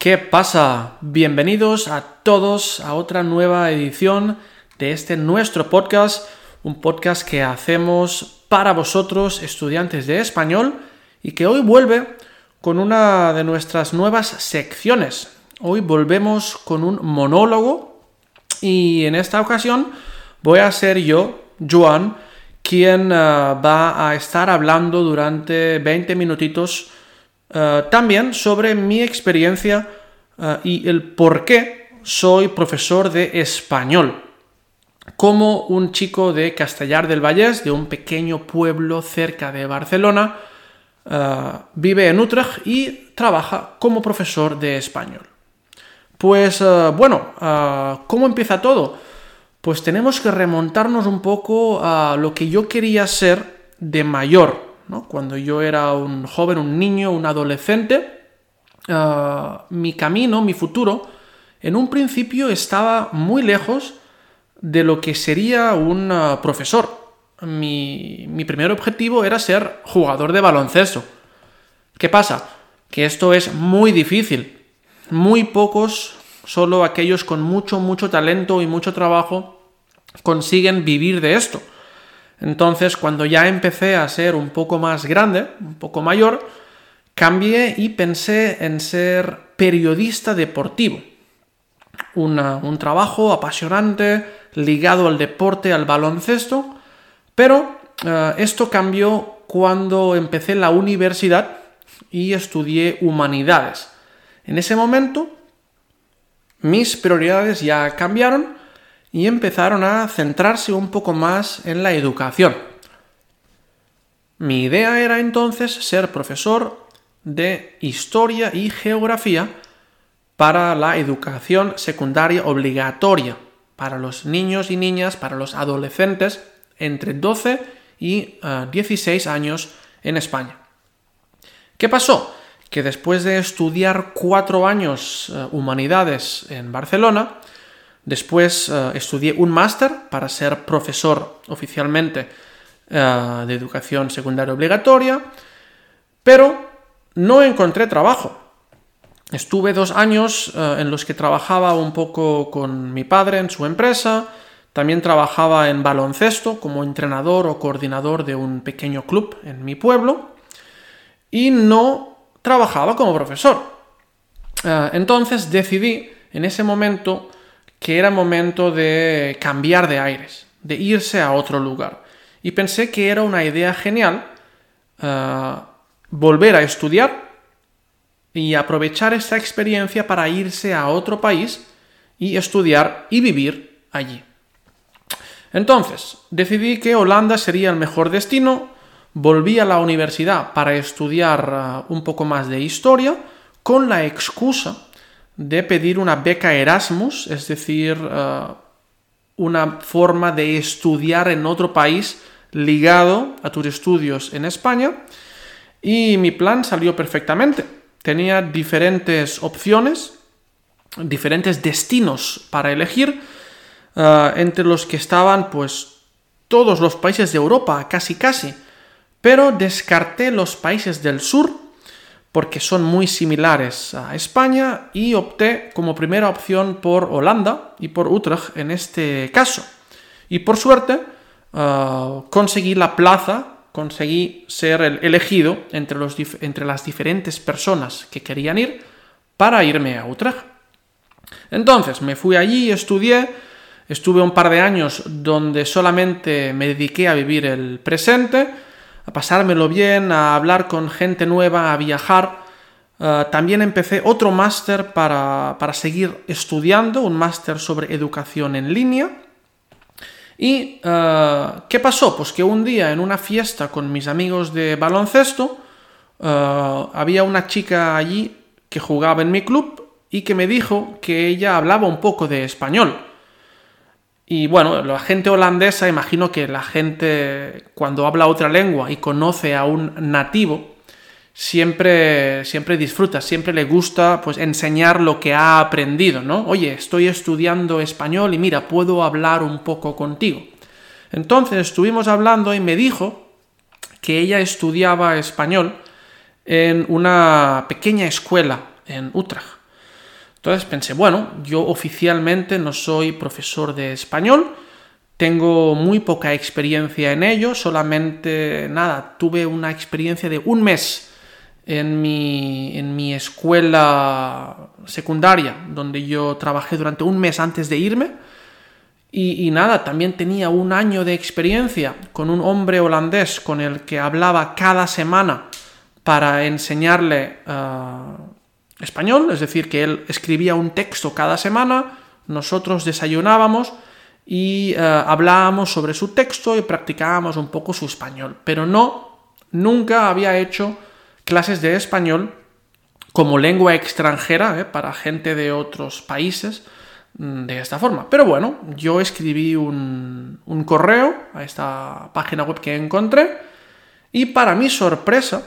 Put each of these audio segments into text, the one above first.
¿Qué pasa? Bienvenidos a todos a otra nueva edición de este nuestro podcast, un podcast que hacemos para vosotros, estudiantes de español, y que hoy vuelve con una de nuestras nuevas secciones. Hoy volvemos con un monólogo y en esta ocasión voy a ser yo, Joan, quien eh, va a estar hablando durante 20 minutitos eh, también sobre mi experiencia eh, y el por qué soy profesor de español. Como un chico de Castellar del Vallés, de un pequeño pueblo cerca de Barcelona, eh, vive en Utrecht y trabaja como profesor de español. Pues bueno, ¿cómo empieza todo? Pues tenemos que remontarnos un poco a lo que yo quería ser de mayor, cuando yo era un joven, un niño, un adolescente, eh, mi camino, mi futuro, en un principio estaba muy lejos de lo que sería un eh, profesor. Mi, mi primer objetivo era ser jugador de baloncesto. ¿Qué pasa? Que esto es muy difícil. Muy pocos, solo aquellos con mucho, mucho talento y mucho trabajo, consiguen vivir de esto. Entonces, cuando ya empecé a ser un poco más grande, un poco mayor, cambié y pensé en ser periodista deportivo. un trabajo apasionante, ligado al deporte, al baloncesto, pero eh, esto cambió cuando empecé la universidad y estudié humanidades. En ese momento, mis prioridades ya cambiaron y empezaron a centrarse un poco más en la educación. Mi idea era entonces ser profesor de historia y geografía para la educación secundaria obligatoria, para los niños y niñas, para los adolescentes entre 12 y 16 eh, años en España. ¿Qué pasó? Que después de estudiar cuatro años eh, humanidades en Barcelona, Después eh, estudié un máster para ser profesor oficialmente eh, de educación secundaria obligatoria, pero no encontré trabajo. Estuve dos años eh, en los que trabajaba un poco con mi padre en su empresa, también trabajaba en baloncesto como entrenador o coordinador de un pequeño club en mi pueblo y no trabajaba como profesor. entonces decidí en ese momento que era momento de cambiar de aires, de irse a otro lugar. Y pensé que era una idea genial eh, volver a estudiar y aprovechar esta experiencia para irse a otro país y estudiar y vivir allí. Entonces, decidí que Holanda sería el mejor destino, volví a la universidad para estudiar eh, un poco más de historia con la excusa de pedir una beca Erasmus, es decir, eh, una forma de estudiar en otro país ligado a tus estudios en España. Y mi plan salió perfectamente. Tenía diferentes opciones, diferentes destinos para elegir, eh, entre los que estaban pues todos los países de Europa, casi casi, pero descarté los países del sur porque son muy similares a España y opté como primera opción por Holanda y por Utrecht en este caso. Y por suerte ah, conseguí la plaza, conseguí ser el elegido entre, los entre las diferentes personas que querían ir para irme a Utrecht. Entonces me fui allí, estudié, estuve un par de años donde solamente me dediqué a vivir el presente, a pasármelo bien, a hablar con gente nueva, a viajar. Eh, también empecé otro máster para, seguir estudiando, un máster sobre educación en línea. ¿Y eh, qué pasó? Pues que un día en una fiesta con mis amigos de baloncesto, eh, había una chica allí que jugaba en mi club y que me dijo que ella hablaba un poco de español. Y bueno, la gente holandesa, imagino que la gente cuando habla otra lengua y conoce a un nativo, siempre, siempre disfruta, siempre le gusta pues enseñar lo que ha aprendido, ¿no? Oye, estoy estudiando español y mira, puedo hablar un poco contigo. Entonces estuvimos hablando y me dijo que ella estudiaba español en una pequeña escuela en Utrecht. Entonces pensé, bueno, yo oficialmente no soy profesor de español, tengo muy poca experiencia en ello, solamente nada, tuve una experiencia de un mes en mi, en mi escuela secundaria, donde yo trabajé durante un mes antes de irme. Y, nada, también tenía un año de experiencia con un hombre holandés con el que hablaba cada semana para enseñarle uh, español, es decir, que él escribía un texto cada semana, nosotros desayunábamos y eh, hablábamos sobre su texto y practicábamos un poco su español, pero no, nunca había hecho clases de español como lengua extranjera eh, para gente de otros países mm, de esta forma. Pero bueno, yo escribí un, un correo a esta página web que encontré y para mi sorpresa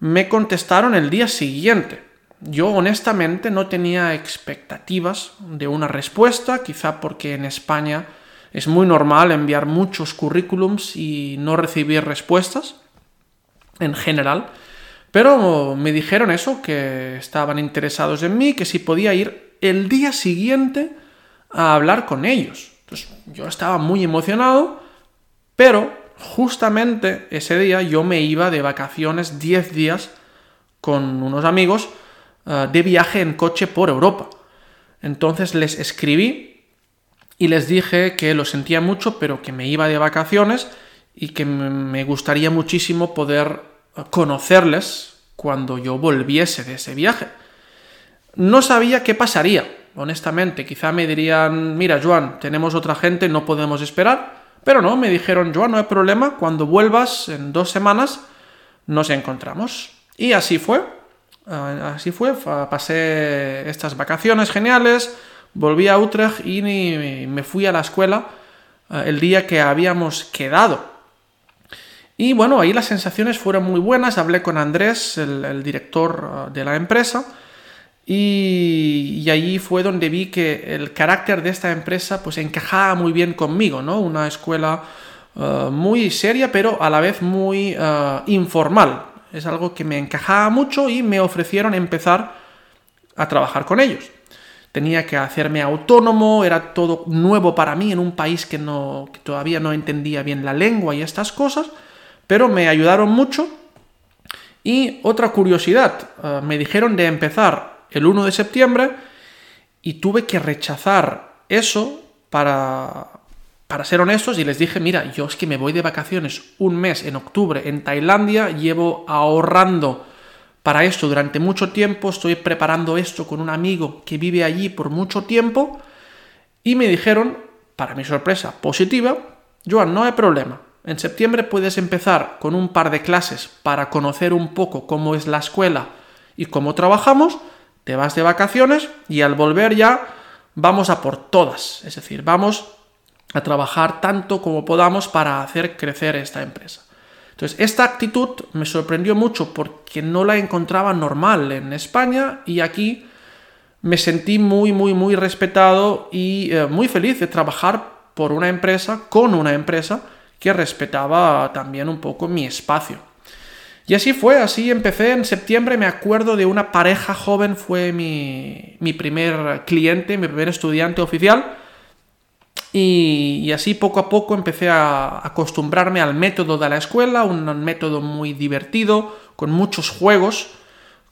me contestaron el día siguiente. Yo honestamente no tenía expectativas de una respuesta, quizá porque en España es muy normal enviar muchos currículums y no recibir respuestas en general. Pero me dijeron eso, que estaban interesados en mí, que si podía ir el día siguiente a hablar con ellos. Entonces yo estaba muy emocionado, pero justamente ese día yo me iba de vacaciones 10 días con unos amigos eh, de viaje en coche por Europa. Entonces les escribí y les dije que lo sentía mucho, pero que me iba de vacaciones y que me gustaría muchísimo poder eh, conocerles cuando yo volviese de ese viaje. No sabía qué pasaría, honestamente. Quizá me dirían, mira, Joan, tenemos otra gente, no podemos esperar. Pero no, me dijeron, Joan, no hay problema, cuando vuelvas en dos semanas nos encontramos. Y así fue. Ah, así fue, pasé estas vacaciones geniales, volví a Utrecht y me fui a la escuela ah, el día que habíamos quedado. Y bueno, ahí las sensaciones fueron muy buenas, hablé con Andrés, el, director ah, de la empresa, y, allí fue donde vi que el carácter de esta empresa pues encajaba muy bien conmigo, ¿no? Una escuela muy seria, pero a la vez muy informal, es algo que me encajaba mucho y me ofrecieron empezar a trabajar con ellos. Tenía que hacerme autónomo, era todo nuevo para mí en un país que, no, todavía no entendía bien la lengua y estas cosas, pero me ayudaron mucho. Y otra curiosidad, eh, me dijeron de empezar el 1 de septiembre y tuve que rechazar eso para, para ser honestos, y les dije, mira, yo es que me voy de vacaciones un mes en octubre en Tailandia, llevo ahorrando para esto durante mucho tiempo, estoy preparando esto con un amigo que vive allí por mucho tiempo, y me dijeron, para mi sorpresa positiva, Joan, no hay problema, en septiembre puedes empezar con un par de clases para conocer un poco cómo es la escuela y cómo trabajamos, te vas de vacaciones y al volver ya vamos a por todas, es decir, vamos a trabajar tanto como podamos para hacer crecer esta empresa. Entonces, esta actitud me sorprendió mucho porque no la encontraba normal en España y aquí me sentí muy, muy, muy respetado y eh, muy feliz de trabajar por una empresa, con una empresa que respetaba también un poco mi espacio. Y así fue, así empecé en septiembre, me acuerdo de una pareja joven, fue mi, mi primer cliente, mi primer estudiante oficial, y, así poco a poco empecé a acostumbrarme al método de la escuela, un método muy divertido, con muchos juegos,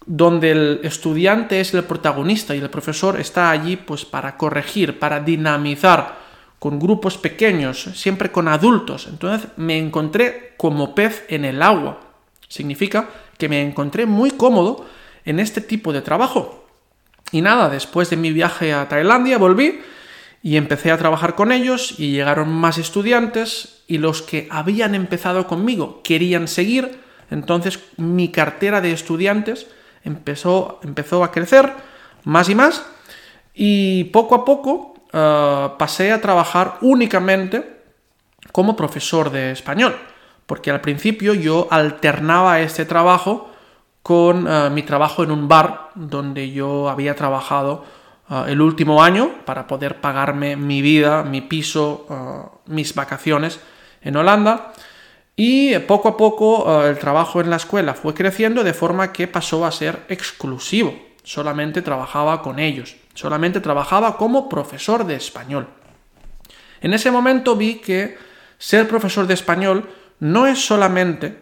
donde el estudiante es el protagonista y el profesor está allí pues para corregir, para dinamizar con grupos pequeños, siempre con adultos. Entonces me encontré como pez en el agua. Significa que me encontré muy cómodo en este tipo de trabajo. Y nada, después de mi viaje a Tailandia volví y empecé a trabajar con ellos y llegaron más estudiantes y los que habían empezado conmigo querían seguir, entonces mi cartera de estudiantes empezó, empezó a crecer más y más y poco a poco eh, pasé a trabajar únicamente como profesor de español, porque al principio yo alternaba este trabajo con eh, mi trabajo en un bar donde yo había trabajado Ah, el último año para poder pagarme mi vida, mi piso, ah, mis vacaciones en Holanda. Y poco a poco ah, el trabajo en la escuela fue creciendo de forma que pasó a ser exclusivo. Solamente trabajaba con ellos. Solamente trabajaba como profesor de español. En ese momento vi que ser profesor de español no es solamente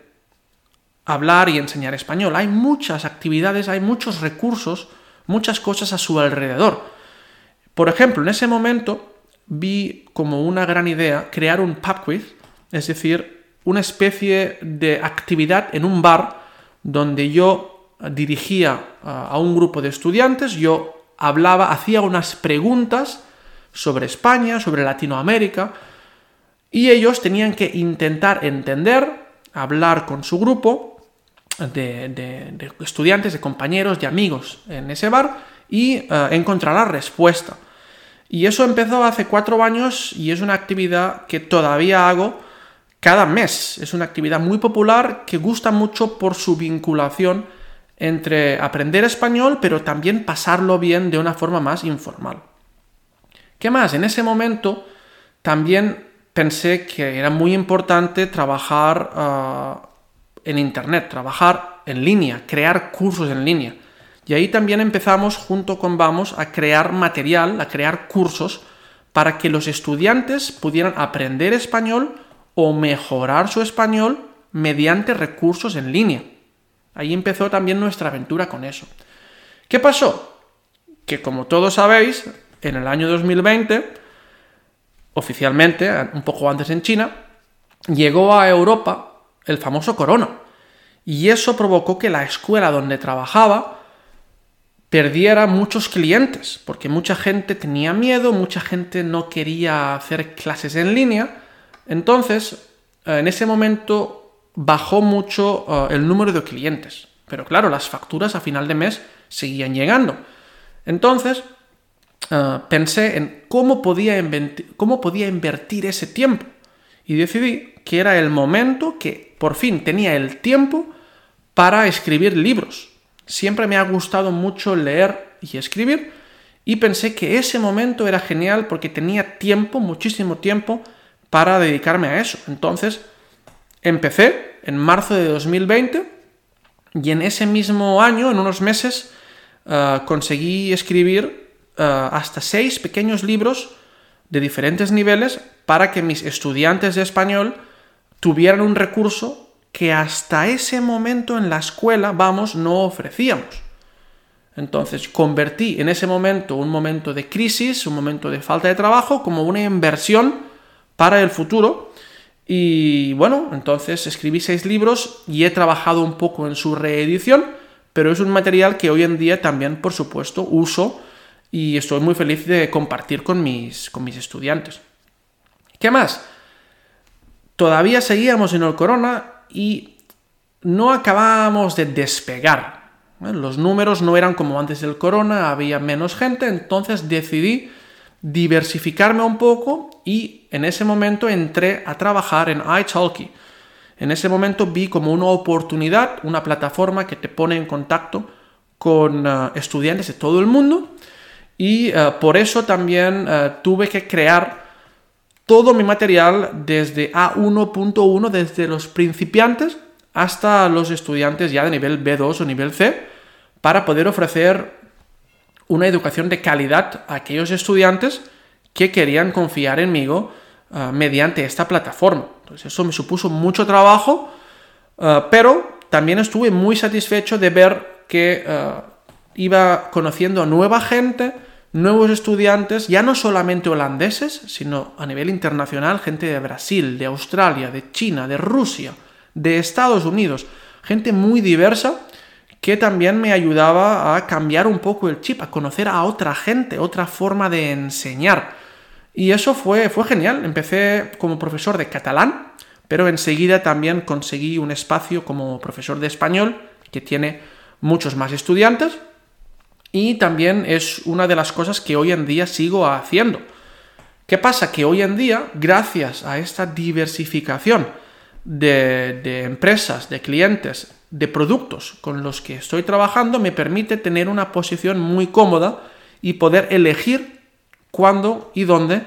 hablar y enseñar español. Hay muchas actividades, hay muchos recursos, muchas cosas a su alrededor. Por ejemplo, en ese momento vi como una gran idea crear un pub quiz, es decir, una especie de actividad en un bar donde yo dirigía a un grupo de estudiantes, yo hablaba, hacía unas preguntas sobre España, sobre Latinoamérica, y ellos tenían que intentar entender, hablar con su grupo de, estudiantes, de compañeros, de amigos en ese bar y eh, encontrar la respuesta. Y eso empezó hace cuatro años y es una actividad que todavía hago cada mes. Es una actividad muy popular que gusta mucho por su vinculación entre aprender español, pero también pasarlo bien de una forma más informal. ¿Qué más? En ese momento también pensé que era muy importante trabajar ah, en Internet, trabajar en línea, crear cursos en línea. Y ahí también empezamos junto con Vamos a crear material, a crear cursos para que los estudiantes pudieran aprender español o mejorar su español mediante recursos en línea. Ahí empezó también nuestra aventura con eso. ¿Qué pasó? Que como todos sabéis, en el año 2020 oficialmente, un poco antes en China, llegó a Europa el famoso corona. Y eso provocó que la escuela donde trabajaba perdiera muchos clientes, porque mucha gente tenía miedo, mucha gente no quería hacer clases en línea. Entonces, eh, en ese momento bajó mucho eh, el número de clientes. Pero claro, las facturas a final de mes seguían llegando. Entonces, Ah, pensé en cómo podía, cómo podía invertir ese tiempo y decidí que era el momento que por fin tenía el tiempo para escribir libros. Siempre me ha gustado mucho leer y escribir y pensé que ese momento era genial porque tenía tiempo, muchísimo tiempo, para dedicarme a eso. Entonces, empecé en marzo de 2020 y en ese mismo año, en unos meses, ah, conseguí escribir eh, hasta seis pequeños libros de diferentes niveles para que mis estudiantes de español tuvieran un recurso que hasta ese momento en la escuela, vamos, no ofrecíamos. Entonces convertí en ese momento un momento de crisis, un momento de falta de trabajo, como una inversión para el futuro. Y bueno, entonces escribí seis libros y he trabajado un poco en su reedición, pero es un material que hoy en día también, por supuesto, uso y estoy muy feliz de compartir con mis, con mis estudiantes. ¿Qué más? Todavía seguíamos en el corona y no acabábamos de despegar. Los números no eran como antes del corona, había menos gente, entonces decidí diversificarme un poco y en ese momento entré a trabajar en iTalki. En ese momento vi como una oportunidad, una plataforma que te pone en contacto con eh, estudiantes de todo el mundo y eh, por eso también eh, tuve que crear todo mi material desde A1.1, desde los principiantes hasta los estudiantes ya de nivel B2 o nivel C, para poder ofrecer una educación de calidad a aquellos estudiantes que querían confiar en mí eh, mediante esta plataforma. Entonces eso me supuso mucho trabajo, pero también estuve muy satisfecho de ver que iba conociendo nueva gente, nuevos estudiantes, ya no solamente holandeses, sino a nivel internacional, gente de Brasil, de Australia, de China, de Rusia, de Estados Unidos, gente muy diversa que también me ayudaba a cambiar un poco el chip, a conocer a otra gente, otra forma de enseñar. Y eso fue, fue genial. Empecé como profesor de catalán, pero enseguida también conseguí un espacio como profesor de español, que tiene muchos más estudiantes, y también es una de las cosas que hoy en día sigo haciendo. ¿Qué pasa? Que hoy en día, gracias a esta diversificación de, empresas, de clientes, de productos con los que estoy trabajando, me permite tener una posición muy cómoda y poder elegir cuándo y dónde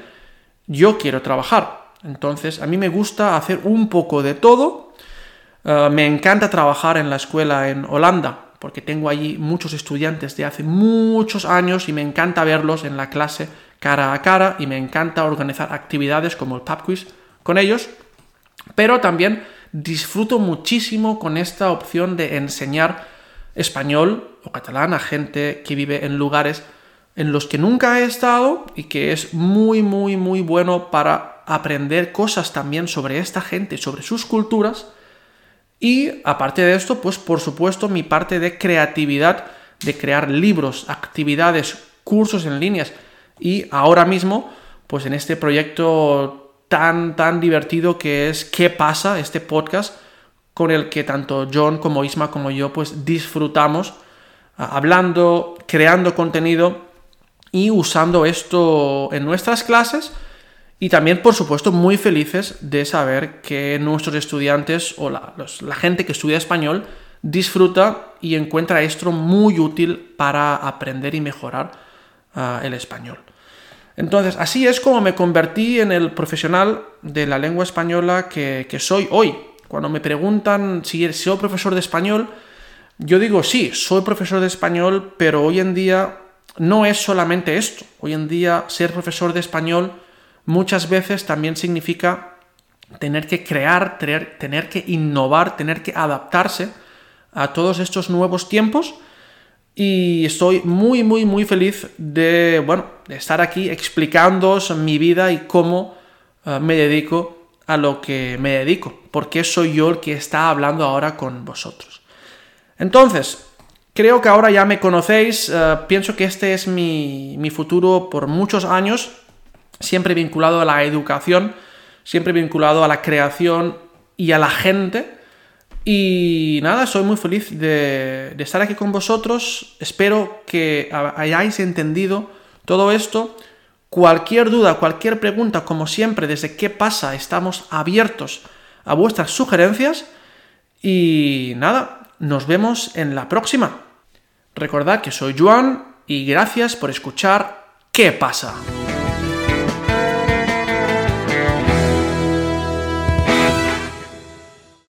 yo quiero trabajar. Entonces, a mí me gusta hacer un poco de todo. Eh, me encanta trabajar en la escuela en Holanda porque tengo allí muchos estudiantes de hace muchos años y me encanta verlos en la clase cara a cara y me encanta organizar actividades como el pub quiz con ellos, pero también disfruto muchísimo con esta opción de enseñar español o catalán a gente que vive en lugares en los que nunca he estado y que es muy, muy, muy bueno para aprender cosas también sobre esta gente, sobre sus culturas. Y aparte de esto, pues por supuesto mi parte de creatividad, de crear libros, actividades, cursos en líneas. Y ahora mismo, pues en este proyecto tan, tan divertido que es ¿Qué pasa? Este podcast con el que tanto John como Isma como yo pues disfrutamos hablando, creando contenido y usando esto en nuestras clases y también, por supuesto, muy felices de saber que nuestros estudiantes o la, gente que estudia español disfruta y encuentra esto muy útil para aprender y mejorar ah, el español. Entonces, así es como me convertí en el profesional de la lengua española que, soy hoy. Cuando me preguntan si soy profesor de español, yo digo sí, soy profesor de español, pero hoy en día no es solamente esto. Hoy en día ser profesor de español muchas veces también significa tener que crear, tener, que innovar, tener que adaptarse a todos estos nuevos tiempos. Y estoy muy, muy, muy feliz de, bueno, de estar aquí explicándoos mi vida y cómo eh, me dedico a lo que me dedico, porque soy yo el que está hablando ahora con vosotros. Entonces, Creo que ahora ya me conocéis, eh, pienso que este es mi, futuro por muchos años, siempre vinculado a la educación, siempre vinculado a la creación y a la gente. Y nada, soy muy feliz de, estar aquí con vosotros. Espero que hayáis entendido todo esto. Cualquier duda, cualquier pregunta, como siempre, desde qué pasa, estamos abiertos a vuestras sugerencias. Y nada, nos vemos en la próxima. Recordad que soy Juan y gracias por escuchar ¿Qué pasa?